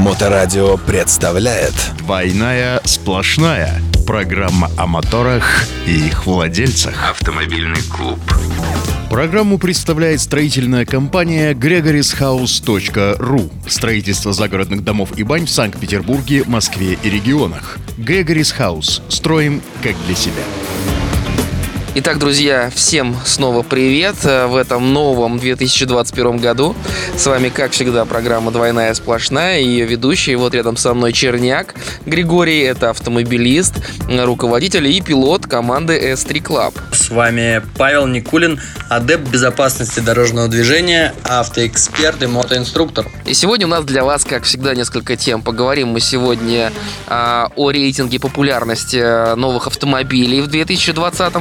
Моторадио представляет. «Двойная сплошная» Программа о моторах и их владельцах. Автомобильный клуб. Программу представляет строительная компания gregorishouse.ru Строительство загородных домов и бань в Санкт-Петербурге, Москве и регионах. Gregory's House. Строим как для себя. Итак, друзья, всем снова привет э, в этом новом 2021 году. С вами, как всегда, программа «Двойная сплошная» и ее ведущий. Вот рядом со мной Черняк Григорий, это автомобилист, руководитель и пилот команды S3 Club. С вами Павел Никулин, адепт безопасности дорожного движения, автоэксперт и мотоинструктор. И сегодня у нас для вас, как всегда, несколько тем. Поговорим мы сегодня а, о рейтинге популярности э, новых автомобилей в 2020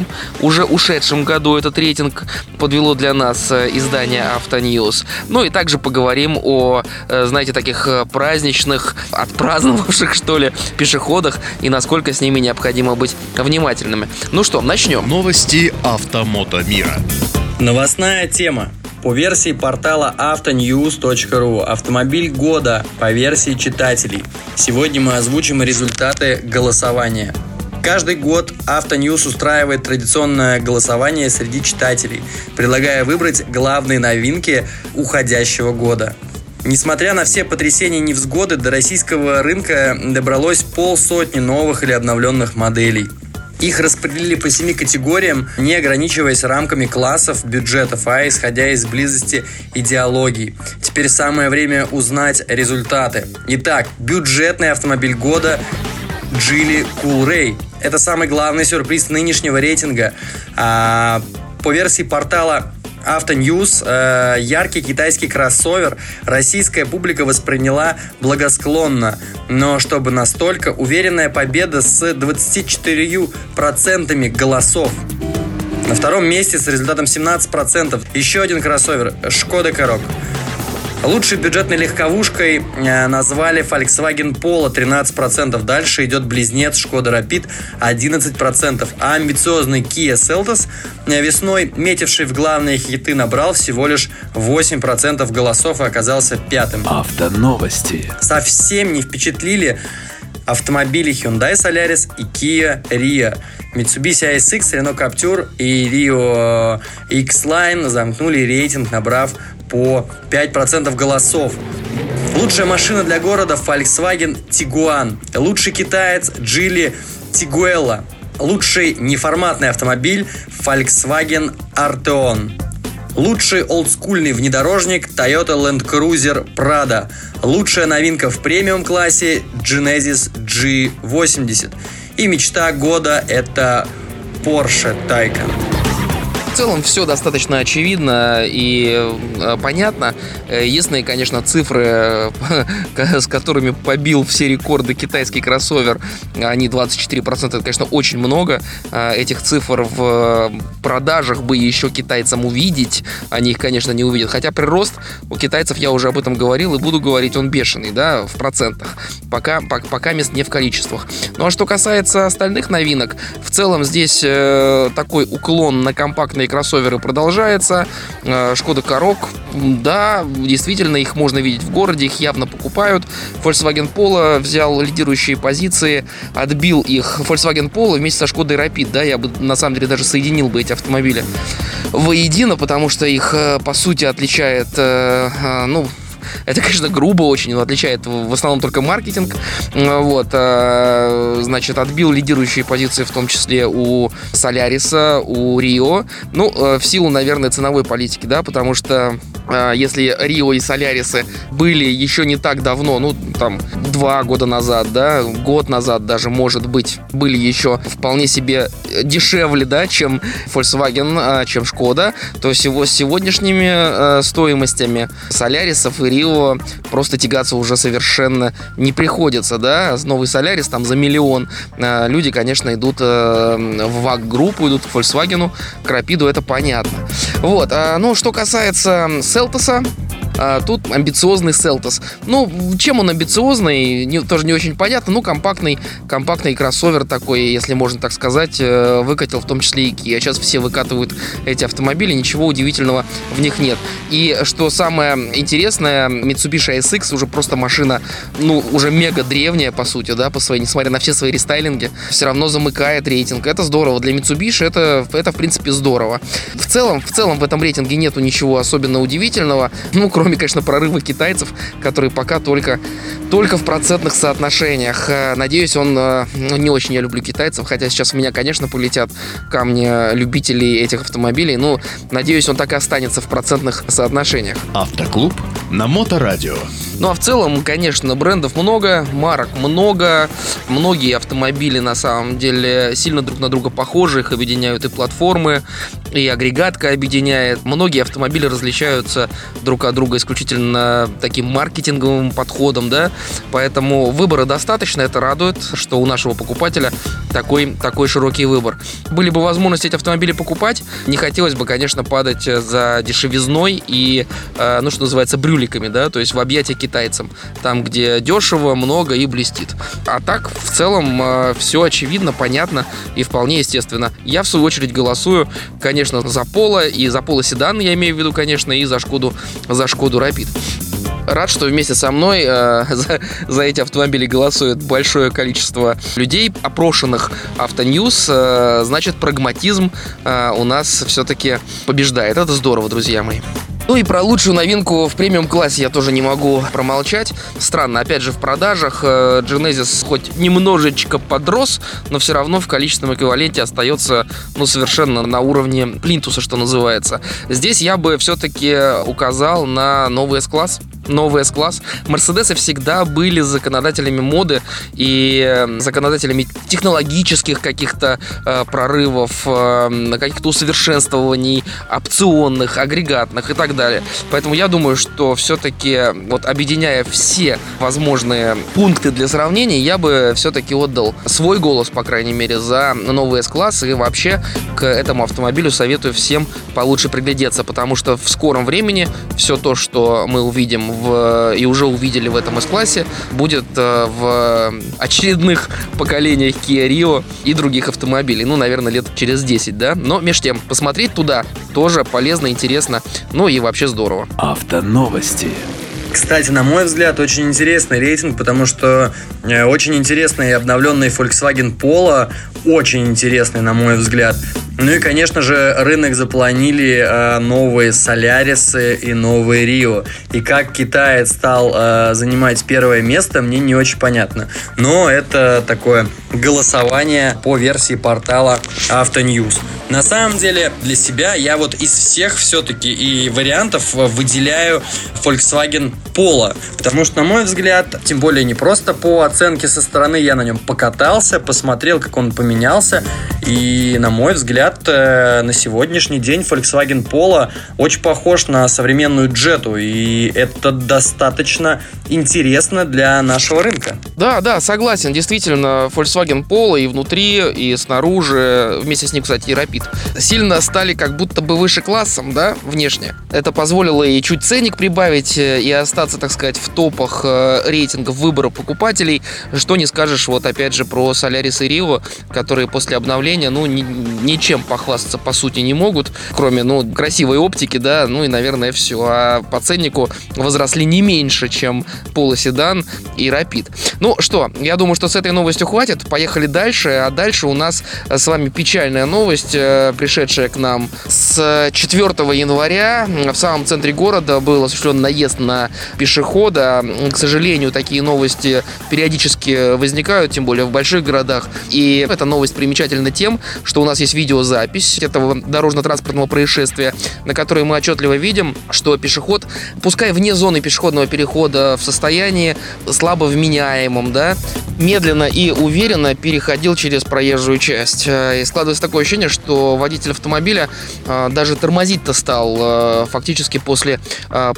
уже ушедшем году этот рейтинг подвело для нас э, издание Автоньюз. Ну и также поговорим о, э, знаете, таких э, праздничных, отпраздновавших, что ли, пешеходах и насколько с ними необходимо быть внимательными. Ну что, начнем. Новости автомото мира. Новостная тема. По версии портала autonews.ru Автомобиль года по версии читателей. Сегодня мы озвучим результаты голосования. Каждый год Автоньюз устраивает традиционное голосование среди читателей, предлагая выбрать главные новинки уходящего года. Несмотря на все потрясения и невзгоды, до российского рынка добралось полсотни новых или обновленных моделей. Их распределили по семи категориям, не ограничиваясь рамками классов, бюджетов, а исходя из близости идеологии. Теперь самое время узнать результаты. Итак, бюджетный автомобиль года Cool Ray это самый главный сюрприз нынешнего рейтинга. А, по версии портала Автоньюз, э, яркий китайский кроссовер российская публика восприняла благосклонно. Но чтобы настолько, уверенная победа с 24% голосов. На втором месте с результатом 17% еще один кроссовер Шкода Корок. Лучшей бюджетной легковушкой э, назвали Volkswagen Polo 13%. Дальше идет близнец Skoda Rapid 11%. А амбициозный Kia Seltos э, весной, метивший в главные хиты, набрал всего лишь 8% голосов и оказался пятым. Автоновости. Совсем не впечатлили автомобили Hyundai Solaris и Kia Rio. Mitsubishi ASX, Renault Captur и Rio X-Line замкнули рейтинг, набрав по 5% голосов. Лучшая машина для города Volkswagen Tiguan. Лучший китаец Geely Tiguela. Лучший неформатный автомобиль Volkswagen Arteon. Лучший олдскульный внедорожник Toyota Land Cruiser Prado. Лучшая новинка в премиум-классе Genesis G80. И мечта года это Porsche Taycan целом все достаточно очевидно и э, понятно. Э, единственные, конечно, цифры, с которыми побил все рекорды китайский кроссовер, они 24%, это, конечно, очень много. Э, этих цифр в продажах бы еще китайцам увидеть, они их, конечно, не увидят. Хотя прирост у китайцев, я уже об этом говорил и буду говорить, он бешеный, да, в процентах. Пока, пока, пока мест не в количествах. Ну а что касается остальных новинок, в целом здесь такой уклон на компактные кроссоверы продолжается. Э, Шкода Корок, да, действительно, их можно видеть в городе, их явно покупают. Volkswagen Polo взял лидирующие позиции, отбил их. Volkswagen Polo вместе со Шкодой Rapid, да, я бы на самом деле даже соединил бы эти автомобили воедино, потому что их, э, по сути, отличает, э, ну, это, конечно, грубо очень, но отличает в основном только маркетинг. Вот, а, значит, отбил лидирующие позиции, в том числе у Соляриса, у Рио. Ну, э, в силу, наверное, ценовой политики, да, потому что если Рио и Солярисы были еще не так давно, ну, там, два года назад, да, год назад даже, может быть, были еще вполне себе дешевле, да, чем Volkswagen, а, чем Шкода, то всего с сегодняшними э, стоимостями Солярисов и Рио просто тягаться уже совершенно не приходится, да, новый Солярис там за миллион, а, люди, конечно, идут в ВАГ-группу, идут к Volkswagen, к Рапиду, это понятно. Вот, ну, что касается Селтоса, А тут амбициозный Селтос. Ну, чем он амбициозный, не, тоже не очень понятно. Ну, компактный, компактный кроссовер такой, если можно так сказать, э, выкатил в том числе и Kia. Сейчас все выкатывают эти автомобили, ничего удивительного в них нет. И что самое интересное, Mitsubishi SX уже просто машина, ну, уже мега древняя, по сути, да, по своей, несмотря на все свои рестайлинги, все равно замыкает рейтинг. Это здорово. Для Mitsubishi это, это в принципе, здорово. В целом, в целом в этом рейтинге нету ничего особенно удивительного, ну, кроме, конечно, прорыва китайцев, которые пока только, только в процентных соотношениях. Э, надеюсь, он... Э, ну, не очень я люблю китайцев, хотя сейчас у меня, конечно, полетят камни любителей этих автомобилей. Ну, надеюсь, он так и останется в процентных соотношениях. Автоклуб на Моторадио. Ну а в целом, конечно, брендов много, марок много, многие автомобили на самом деле сильно друг на друга похожи, их объединяют и платформы, и агрегатка объединяет. Многие автомобили различаются друг от друга исключительно таким маркетинговым подходом, да, поэтому выбора достаточно, это радует, что у нашего покупателя такой, такой широкий выбор. Были бы возможности эти автомобили покупать, не хотелось бы, конечно, падать за дешевизной и, э, ну, что называется, брюликами, да, то есть в объятия китайцам, там, где дешево, много и блестит. А так, в целом, э, все очевидно, понятно и вполне естественно. Я, в свою очередь, голосую, конечно, за Пола и за Пола Седан, я имею в виду, конечно, и за Шкоду, за Шкоду Рапид рад, что вместе со мной э, за, за эти автомобили голосует большое количество людей, опрошенных Автоньюз. Э, значит, прагматизм э, у нас все-таки побеждает. Это здорово, друзья мои. Ну и про лучшую новинку в премиум-классе я тоже не могу промолчать. Странно, опять же, в продажах э, Genesis хоть немножечко подрос, но все равно в количественном эквиваленте остается, ну, совершенно на уровне плинтуса, что называется. Здесь я бы все-таки указал на новый S-класс новый S-класс. Мерседесы всегда были законодателями моды и э, законодателями технологических каких-то э, прорывов, э, каких-то усовершенствований, опционных, агрегатных и так далее. Поэтому я думаю, что все-таки вот объединяя все возможные пункты для сравнения, я бы все-таки отдал свой голос, по крайней мере, за новый S-класс и вообще к этому автомобилю советую всем получше приглядеться, потому что в скором времени все то, что мы увидим в, и уже увидели в этом S-классе, будет э, в очередных поколениях Kia Rio и других автомобилей. Ну, наверное, лет через 10, да? Но, между тем, посмотреть туда тоже полезно, интересно, ну и вообще здорово. Автоновости. Кстати, на мой взгляд, очень интересный рейтинг, потому что э, очень интересный обновленный Volkswagen Polo, очень интересный, на мой взгляд. Ну и, конечно же, рынок запланили э, новые Солярисы и новые Рио. И как китаец стал э, занимать первое место, мне не очень понятно. Но это такое голосование по версии портала Автоньюз. На самом деле, для себя я вот из всех все-таки и вариантов выделяю Volkswagen Polo. Потому что, на мой взгляд, тем более не просто по оценке со стороны, я на нем покатался, посмотрел, как он поменялся. И, на мой взгляд, э, на сегодняшний день Volkswagen Polo очень похож на современную Jetу. И это достаточно интересно для нашего рынка. Да, да, согласен. Действительно, Volkswagen Polo и внутри, и снаружи, вместе с ним, кстати, и Rapid, сильно стали как будто бы выше классом, да, внешне. Это позволило и чуть ценник прибавить, э, и остаться, так сказать, в топах э, рейтингов выбора покупателей. Что не скажешь, вот опять же, про Solaris и Rio, которые после обновления, ну, ни, ничем похвастаться по сути не могут, кроме, ну, красивой оптики, да, ну и, наверное, все. А по ценнику возросли не меньше, чем полоседан и Rapid. Ну что, я думаю, что с этой новостью хватит. Поехали дальше. А дальше у нас с вами печальная новость, э, пришедшая к нам с 4 января. В самом центре города был осуществлен наезд на пешехода. К сожалению, такие новости периодически возникают, тем более в больших городах. И эта новость примечательна тем, что у нас есть видеозапись этого дорожно-транспортного происшествия, на которой мы отчетливо видим, что пешеход, пускай вне зоны пешеходного перехода в состоянии слабо вменяемом, да, медленно и уверенно переходил через проезжую часть. Э, и складывается такое ощущение, что водитель автомобиля э, даже тормозить-то стал э, фактически после,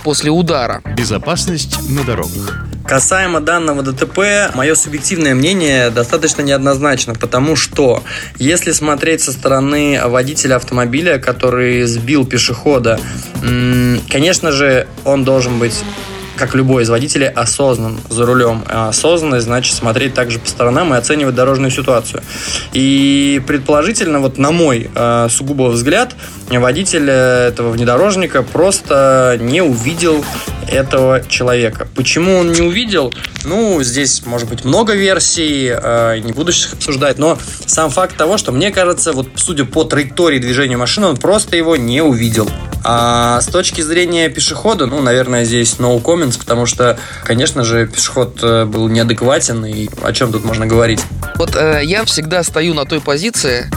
после удара. Безопасность на дорогах. Касаемо данного ДТП, мое субъективное мнение достаточно неоднозначно, потому что если смотреть со стороны водителя автомобиля, который сбил пешехода, конечно же, он должен быть как любой из водителей, осознан за рулем. А осознанность значит смотреть также по сторонам и оценивать дорожную ситуацию. И предположительно, вот на мой э, сугубо взгляд, водитель э, этого внедорожника просто не увидел этого человека. Почему он не увидел? Ну, здесь может быть много версий, э, не буду сейчас обсуждать, но сам факт того, что мне кажется, вот судя по траектории движения машины, он просто его не увидел. А с точки зрения пешехода, ну, наверное, здесь no comments, потому что, конечно же, пешеход э, был неадекватен, и о чем тут можно говорить? Вот э, я всегда стою на той позиции,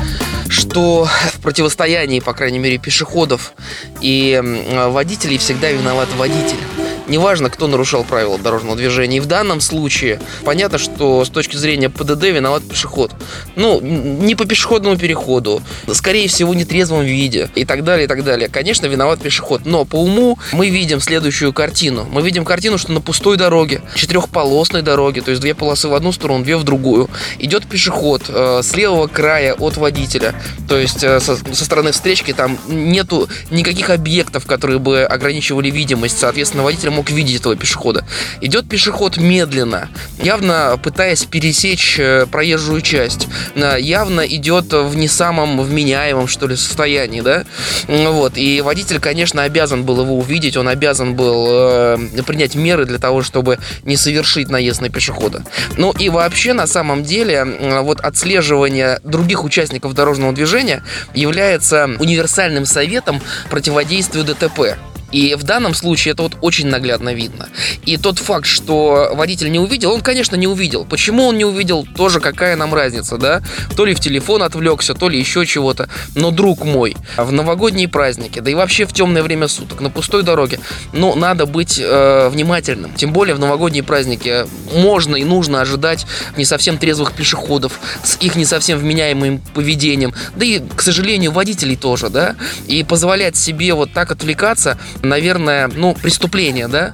что в противостоянии, по крайней мере, пешеходов и водителей всегда виноват водитель. Неважно, кто нарушал правила дорожного движения. И в данном случае понятно, что с точки зрения ПДД виноват пешеход. Ну, не по пешеходному переходу, скорее всего, в нетрезвом виде и так далее, и так далее. Конечно, виноват пешеход. Но по уму мы видим следующую картину. Мы видим картину, что на пустой дороге, четырехполосной дороге, то есть две полосы в одну сторону, две в другую, идет пешеход э, с левого края от водителя. То есть э, со, со стороны встречки там нету никаких объектов, которые бы ограничивали видимость. Соответственно, водитель мог видеть этого пешехода. Идет пешеход медленно, явно пытаясь пересечь э, проезжую часть. Э, явно идет в не самом вменяемом, что ли, состоянии, да? Вот. И водитель, конечно, обязан был его увидеть, он обязан был э, принять меры для того, чтобы не совершить наезд на пешехода. Ну и вообще, на самом деле, вот отслеживание других участников дорожного движения является универсальным советом противодействию ДТП. И в данном случае это вот очень наглядно видно. И тот факт, что водитель не увидел, он, конечно, не увидел. Почему он не увидел, тоже какая нам разница, да? То ли в телефон отвлекся, то ли еще чего-то. Но, друг мой, в новогодние праздники, да и вообще в темное время суток, на пустой дороге, ну, надо быть э, внимательным. Тем более в новогодние праздники можно и нужно ожидать не совсем трезвых пешеходов с их не совсем вменяемым поведением. Да и, к сожалению, водителей тоже, да? И позволять себе вот так отвлекаться наверное, ну, преступление, да?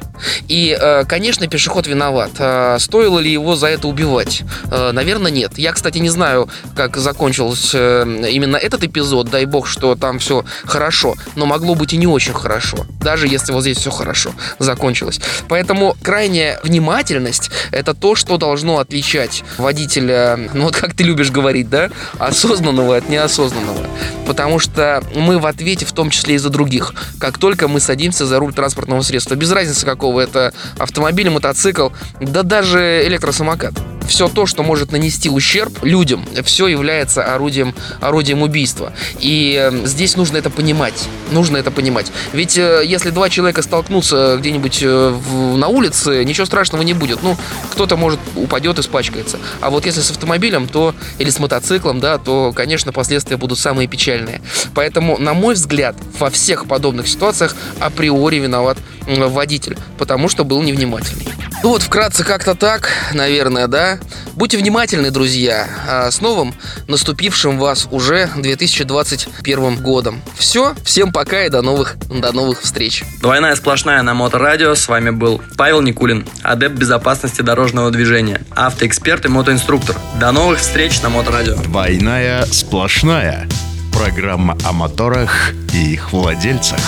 И, э, конечно, пешеход виноват. А стоило ли его за это убивать? Э, наверное, нет. Я, кстати, не знаю, как закончился э, именно этот эпизод. Дай бог, что там все хорошо. Но могло быть и не очень хорошо. Даже если вот здесь все хорошо закончилось. Поэтому крайняя внимательность – это то, что должно отличать водителя, ну вот как ты любишь говорить, да, осознанного от неосознанного. Потому что мы в ответе в том числе и за других. Как только мы садимся садимся за руль транспортного средства. Без разницы какого это автомобиль, мотоцикл, да даже электросамокат все то, что может нанести ущерб людям, все является орудием, орудием убийства. И э, здесь нужно это понимать. Нужно это понимать. Ведь э, если два человека столкнутся где-нибудь э, на улице, ничего страшного не будет. Ну, кто-то, может, упадет, испачкается. А вот если с автомобилем, то или с мотоциклом, да, то, конечно, последствия будут самые печальные. Поэтому, на мой взгляд, во всех подобных ситуациях априори виноват водитель, потому что был невнимательный. Ну вот вкратце как-то так, наверное, да. Будьте внимательны, друзья, а с новым наступившим вас уже 2021 годом. Все, всем пока и до новых, до новых встреч. Двойная сплошная на Моторадио. С вами был Павел Никулин, адепт безопасности дорожного движения, автоэксперт и мотоинструктор. До новых встреч на Моторадио. Двойная сплошная. Программа о моторах и их владельцах.